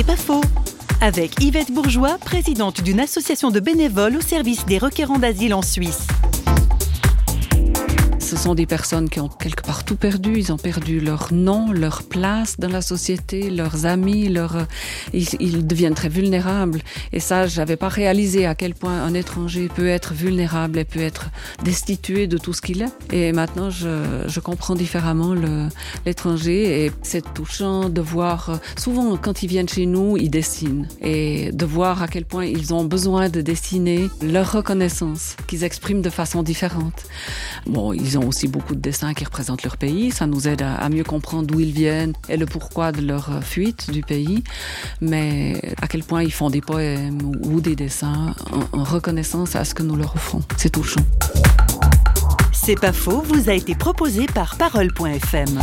C'est pas faux. Avec Yvette Bourgeois, présidente d'une association de bénévoles au service des requérants d'asile en Suisse. Ce sont des personnes qui ont quelque part tout perdu. Ils ont perdu leur nom, leur place dans la société, leurs amis, leur... ils, deviennent très vulnérables. Et ça, j'avais pas réalisé à quel point un étranger peut être vulnérable et peut être destitué de tout ce qu'il est. Et maintenant, je, je comprends différemment l'étranger et c'est touchant de voir. Souvent, quand ils viennent chez nous, ils dessinent et de voir à quel point ils ont besoin de dessiner leur reconnaissance qu'ils expriment de façon différente. Bon, ils ont aussi beaucoup de dessins qui représentent leur pays. Ça nous aide à, mieux comprendre d'où ils viennent et le pourquoi de leur fuite du pays. Mais à quel point ils font des poèmes ou des dessins en, en reconnaissance à ce que nous leur offrons. C'est touchant. C'est pas faux, vous a été proposé par parole.fm.